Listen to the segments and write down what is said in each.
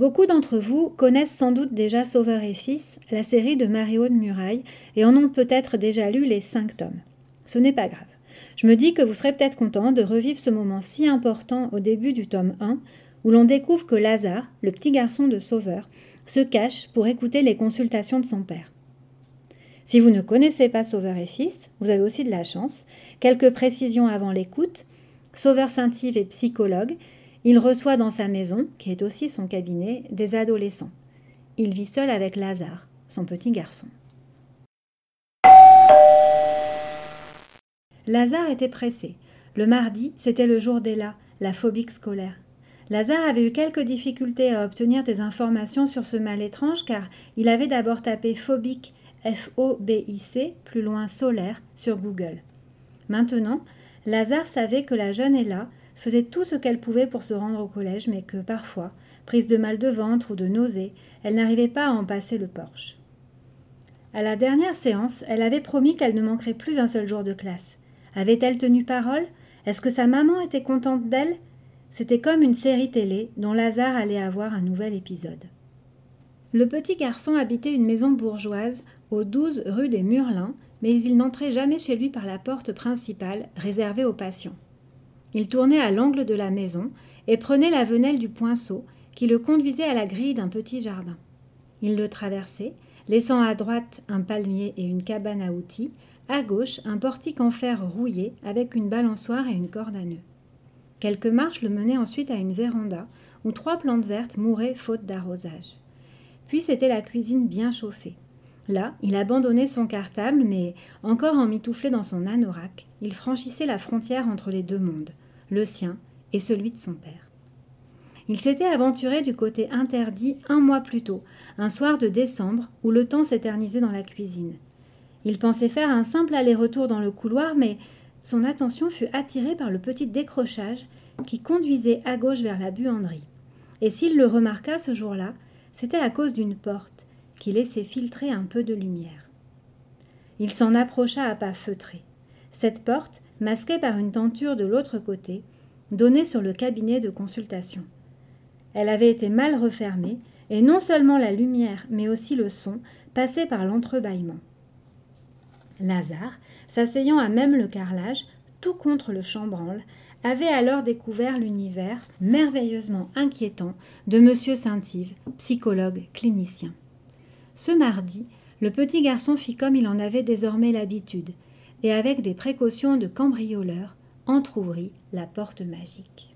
Beaucoup d'entre vous connaissent sans doute déjà Sauveur et Fils, la série de Mario de Muraille, et en ont peut-être déjà lu les cinq tomes. Ce n'est pas grave. Je me dis que vous serez peut-être content de revivre ce moment si important au début du tome 1, où l'on découvre que Lazare, le petit garçon de Sauveur, se cache pour écouter les consultations de son père. Si vous ne connaissez pas Sauveur et Fils, vous avez aussi de la chance. Quelques précisions avant l'écoute. Sauveur Saint-Yves est psychologue. Il reçoit dans sa maison, qui est aussi son cabinet, des adolescents. Il vit seul avec Lazare, son petit garçon. Lazare était pressé. Le mardi, c'était le jour d'Ella, la phobique scolaire. Lazare avait eu quelques difficultés à obtenir des informations sur ce mal étrange car il avait d'abord tapé phobique F-O-B-I-C, plus loin solaire, sur Google. Maintenant, Lazare savait que la jeune Ella faisait tout ce qu'elle pouvait pour se rendre au collège, mais que parfois, prise de mal de ventre ou de nausée, elle n'arrivait pas à en passer le porche. À la dernière séance, elle avait promis qu'elle ne manquerait plus un seul jour de classe. Avait-elle tenu parole? Est-ce que sa maman était contente d'elle? C'était comme une série télé dont Lazare allait avoir un nouvel épisode. Le petit garçon habitait une maison bourgeoise au 12 rue des Murlins, mais il n'entrait jamais chez lui par la porte principale réservée aux patients. Il tournait à l'angle de la maison et prenait la venelle du poinceau qui le conduisait à la grille d'un petit jardin. Il le traversait, laissant à droite un palmier et une cabane à outils, à gauche un portique en fer rouillé avec une balançoire et une corde à nœuds. Quelques marches le menaient ensuite à une véranda où trois plantes vertes mouraient faute d'arrosage. Puis c'était la cuisine bien chauffée. Là, il abandonnait son cartable, mais, encore emmitouflé dans son anorak, il franchissait la frontière entre les deux mondes, le sien et celui de son père. Il s'était aventuré du côté interdit un mois plus tôt, un soir de décembre où le temps s'éternisait dans la cuisine. Il pensait faire un simple aller-retour dans le couloir, mais son attention fut attirée par le petit décrochage qui conduisait à gauche vers la buanderie. Et s'il le remarqua ce jour-là, c'était à cause d'une porte qui laissait filtrer un peu de lumière. Il s'en approcha à pas feutrés. Cette porte, masquée par une tenture de l'autre côté, donnait sur le cabinet de consultation. Elle avait été mal refermée, et non seulement la lumière, mais aussi le son passaient par l'entrebâillement. Lazare, s'asseyant à même le carrelage, tout contre le chambranle, avait alors découvert l'univers merveilleusement inquiétant de M. Saint-Yves, psychologue clinicien. Ce mardi, le petit garçon fit comme il en avait désormais l'habitude, et avec des précautions de cambrioleur, entr'ouvrit la porte magique.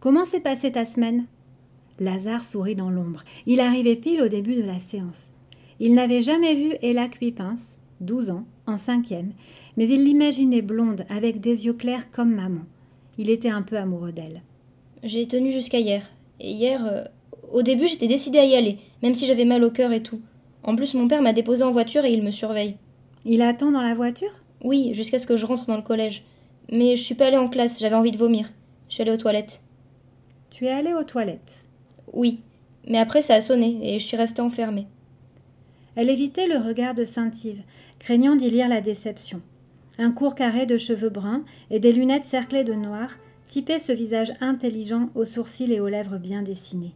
Comment s'est passée ta semaine? Lazare sourit dans l'ombre. Il arrivait pile au début de la séance. Il n'avait jamais vu Ella Cuipins, douze ans, en cinquième, mais il l'imaginait blonde, avec des yeux clairs comme maman. Il était un peu amoureux d'elle. J'ai tenu jusqu'à hier. Et hier, euh, au début, j'étais décidée à y aller, même si j'avais mal au cœur et tout. En plus, mon père m'a déposé en voiture et il me surveille. Il attend dans la voiture? Oui, jusqu'à ce que je rentre dans le collège. Mais je suis pas allée en classe, j'avais envie de vomir. Je suis allée aux toilettes. Tu es allée aux toilettes? Oui, mais après ça a sonné et je suis restée enfermée. Elle évitait le regard de Saint-Yves, craignant d'y lire la déception. Un court carré de cheveux bruns et des lunettes cerclées de noir typaient ce visage intelligent aux sourcils et aux lèvres bien dessinées.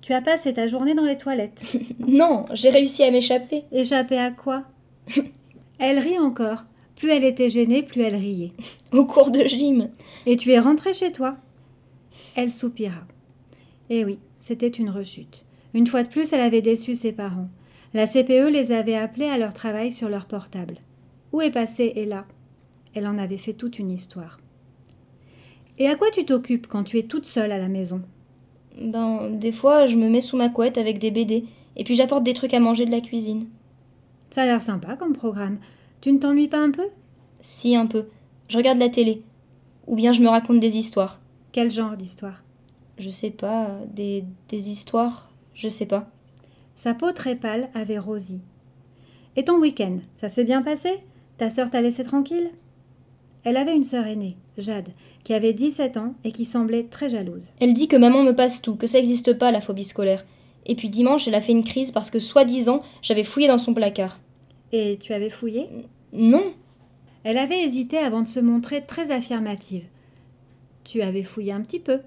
Tu as passé ta journée dans les toilettes? non, j'ai réussi à m'échapper. Échapper à quoi? Elle rit encore. Plus elle était gênée, plus elle riait. Au cours de gym. Et tu es rentrée chez toi Elle soupira. Eh oui, c'était une rechute. Une fois de plus, elle avait déçu ses parents. La CPE les avait appelés à leur travail sur leur portable. Où est passée Ella? Elle en avait fait toute une histoire. Et à quoi tu t'occupes quand tu es toute seule à la maison? Ben, des fois, je me mets sous ma couette avec des BD, et puis j'apporte des trucs à manger de la cuisine. Ça a l'air sympa comme programme. Tu ne t'ennuies pas un peu? Si, un peu. Je regarde la télé. Ou bien je me raconte des histoires. Quel genre d'histoire? Je sais pas. Des, des histoires Je sais pas. Sa peau très pâle avait rosi. Et ton week-end, ça s'est bien passé? Ta sœur t'a laissé tranquille? Elle avait une sœur aînée, Jade, qui avait 17 ans et qui semblait très jalouse. Elle dit que maman me passe tout, que ça n'existe pas la phobie scolaire. Et puis dimanche, elle a fait une crise parce que, soi-disant, j'avais fouillé dans son placard. Et tu avais fouillé? Non. Elle avait hésité avant de se montrer très affirmative. Tu avais fouillé un petit peu.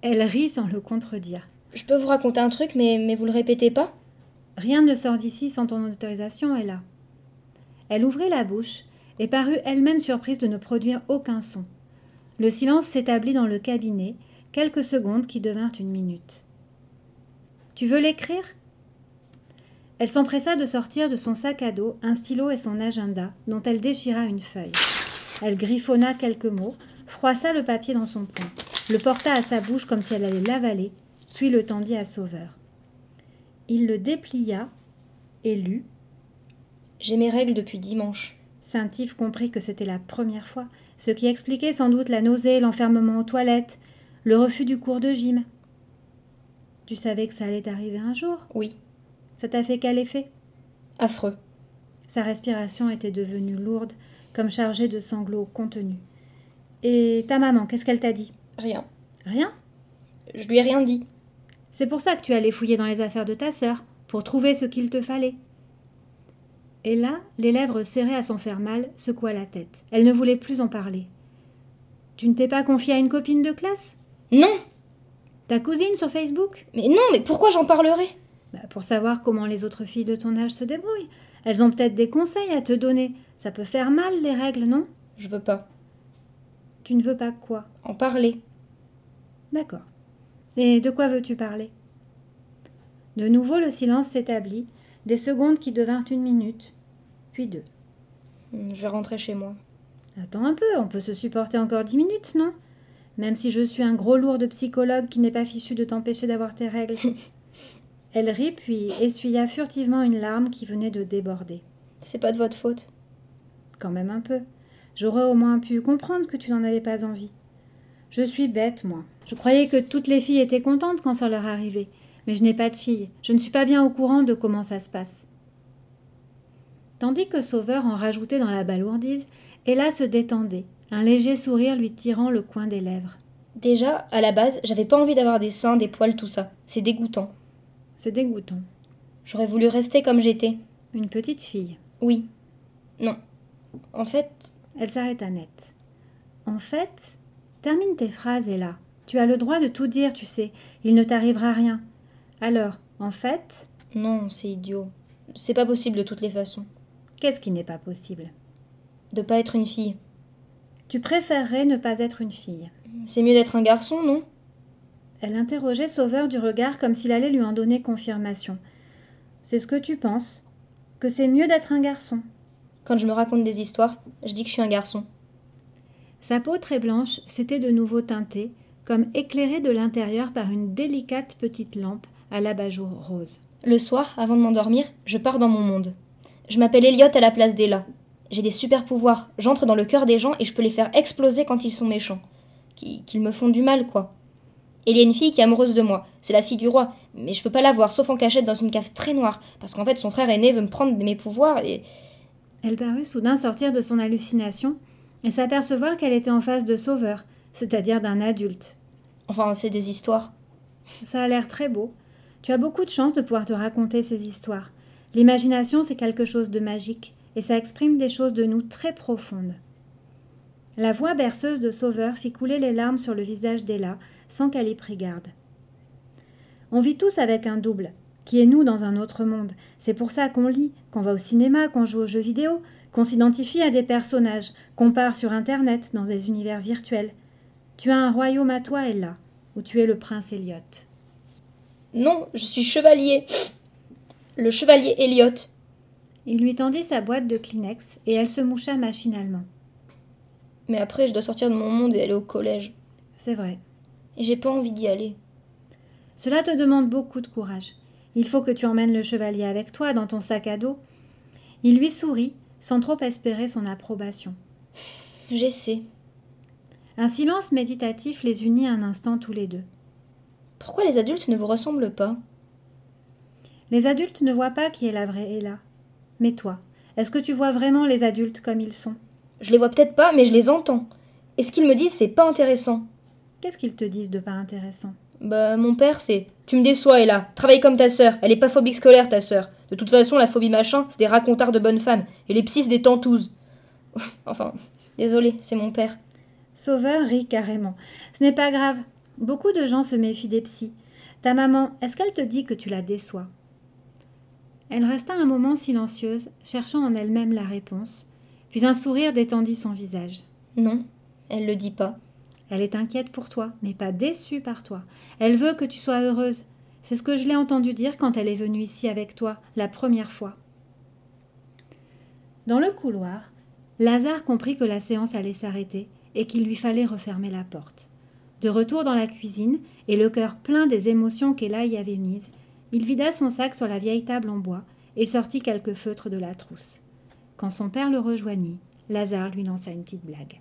Elle rit sans le contredire. Je peux vous raconter un truc, mais, mais vous le répétez pas? Rien ne sort d'ici sans ton autorisation, Ella. Elle ouvrit la bouche et parut elle-même surprise de ne produire aucun son. Le silence s'établit dans le cabinet, quelques secondes qui devinrent une minute. Tu veux l'écrire? Elle s'empressa de sortir de son sac à dos un stylo et son agenda, dont elle déchira une feuille. Elle griffonna quelques mots, froissa le papier dans son poing, le porta à sa bouche comme si elle allait l'avaler, puis le tendit à Sauveur. Il le déplia et lut. J'ai mes règles depuis dimanche. Saint-Yves comprit que c'était la première fois, ce qui expliquait sans doute la nausée, l'enfermement aux toilettes, le refus du cours de gym. Tu savais que ça allait arriver un jour Oui. Ça t'a fait quel effet Affreux. Sa respiration était devenue lourde, comme chargée de sanglots contenus. Et ta maman, qu'est-ce qu'elle t'a dit Rien. Rien Je lui ai rien dit. C'est pour ça que tu allais fouiller dans les affaires de ta sœur, pour trouver ce qu'il te fallait. Et là, les lèvres serrées à s'en faire mal, secoua la tête. Elle ne voulait plus en parler. Tu ne t'es pas confiée à une copine de classe? Non Ta cousine sur Facebook? Mais non, mais pourquoi j'en parlerais? Bah, Pour savoir comment les autres filles de ton âge se débrouillent. Elles ont peut-être des conseils à te donner. Ça peut faire mal, les règles, non? Je veux pas. Tu ne veux pas quoi? En parler. D'accord. Et de quoi veux-tu parler? De nouveau, le silence s'établit, des secondes qui devinrent une minute, puis deux. Je vais rentrer chez moi. Attends un peu, on peut se supporter encore dix minutes, non? Même si je suis un gros lourd de psychologue qui n'est pas fichu de t'empêcher d'avoir tes règles. Elle rit puis essuya furtivement une larme qui venait de déborder. C'est pas de votre faute. Quand même un peu. J'aurais au moins pu comprendre que tu n'en avais pas envie. Je suis bête, moi. Je croyais que toutes les filles étaient contentes quand ça leur arrivait. Mais je n'ai pas de fille. Je ne suis pas bien au courant de comment ça se passe. Tandis que Sauveur en rajoutait dans la balourdise, Ella se détendait, un léger sourire lui tirant le coin des lèvres. Déjà, à la base, j'avais pas envie d'avoir des seins, des poils, tout ça. C'est dégoûtant. C'est dégoûtant. J'aurais voulu rester comme j'étais. Une petite fille. Oui. Non. En fait. Elle s'arrêta net. En fait, termine tes phrases, Ella. Tu as le droit de tout dire, tu sais. Il ne t'arrivera rien. Alors, en fait? Non, c'est idiot. C'est pas possible de toutes les façons. Qu'est-ce qui n'est pas possible? De pas être une fille. Tu préférerais ne pas être une fille. C'est mieux d'être un garçon, non? Elle interrogeait Sauveur du regard comme s'il allait lui en donner confirmation. C'est ce que tu penses Que c'est mieux d'être un garçon Quand je me raconte des histoires, je dis que je suis un garçon. Sa peau très blanche s'était de nouveau teintée, comme éclairée de l'intérieur par une délicate petite lampe à l'abat-jour rose. Le soir, avant de m'endormir, je pars dans mon monde. Je m'appelle Elliot à la place d'Ella. J'ai des super pouvoirs. J'entre dans le cœur des gens et je peux les faire exploser quand ils sont méchants. Qu'ils me font du mal, quoi. Et il y a une fille qui est amoureuse de moi. C'est la fille du roi. Mais je peux pas la voir, sauf en cachette dans une cave très noire. Parce qu'en fait, son frère aîné veut me prendre mes pouvoirs et. Elle parut soudain sortir de son hallucination et s'apercevoir qu'elle était en face de Sauveur, c'est-à-dire d'un adulte. Enfin, c'est des histoires. Ça a l'air très beau. Tu as beaucoup de chance de pouvoir te raconter ces histoires. L'imagination, c'est quelque chose de magique, et ça exprime des choses de nous très profondes. La voix berceuse de Sauveur fit couler les larmes sur le visage d'Ella, sans qu'elle y prit garde. On vit tous avec un double, qui est nous dans un autre monde. C'est pour ça qu'on lit, qu'on va au cinéma, qu'on joue aux jeux vidéo, qu'on s'identifie à des personnages, qu'on part sur Internet dans des univers virtuels. Tu as un royaume à toi, Ella, où tu es le prince Elliot. Non, je suis chevalier. Le chevalier Elliot. Il lui tendit sa boîte de Kleenex et elle se moucha machinalement. Mais après, je dois sortir de mon monde et aller au collège. C'est vrai. Et j'ai pas envie d'y aller. Cela te demande beaucoup de courage. Il faut que tu emmènes le chevalier avec toi dans ton sac à dos. Il lui sourit, sans trop espérer son approbation. J'essaie. Un silence méditatif les unit un instant tous les deux. Pourquoi les adultes ne vous ressemblent pas? Les adultes ne voient pas qui est la vraie Ella. Mais toi, est-ce que tu vois vraiment les adultes comme ils sont? Je les vois peut-être pas, mais je les entends. Et ce qu'ils me disent, c'est pas intéressant. Qu'est-ce qu'ils te disent de pas intéressant? Bah, mon père, c'est Tu me déçois, Ella. Travaille comme ta sœur. Elle est pas phobique scolaire, ta sœur. De toute façon, la phobie machin, c'est des racontards de bonnes femmes. Et les psys, des tantouses. enfin, désolé, c'est mon père. Sauveur rit carrément. Ce n'est pas grave. Beaucoup de gens se méfient des psys. Ta maman, est-ce qu'elle te dit que tu la déçois? Elle resta un moment silencieuse, cherchant en elle-même la réponse, puis un sourire détendit son visage. Non, elle le dit pas. Elle est inquiète pour toi, mais pas déçue par toi. Elle veut que tu sois heureuse. C'est ce que je l'ai entendu dire quand elle est venue ici avec toi, la première fois. Dans le couloir, Lazare comprit que la séance allait s'arrêter et qu'il lui fallait refermer la porte. De retour dans la cuisine, et le cœur plein des émotions qu'Ella y avait mises, il vida son sac sur la vieille table en bois et sortit quelques feutres de la trousse. Quand son père le rejoignit, Lazare lui lança une petite blague.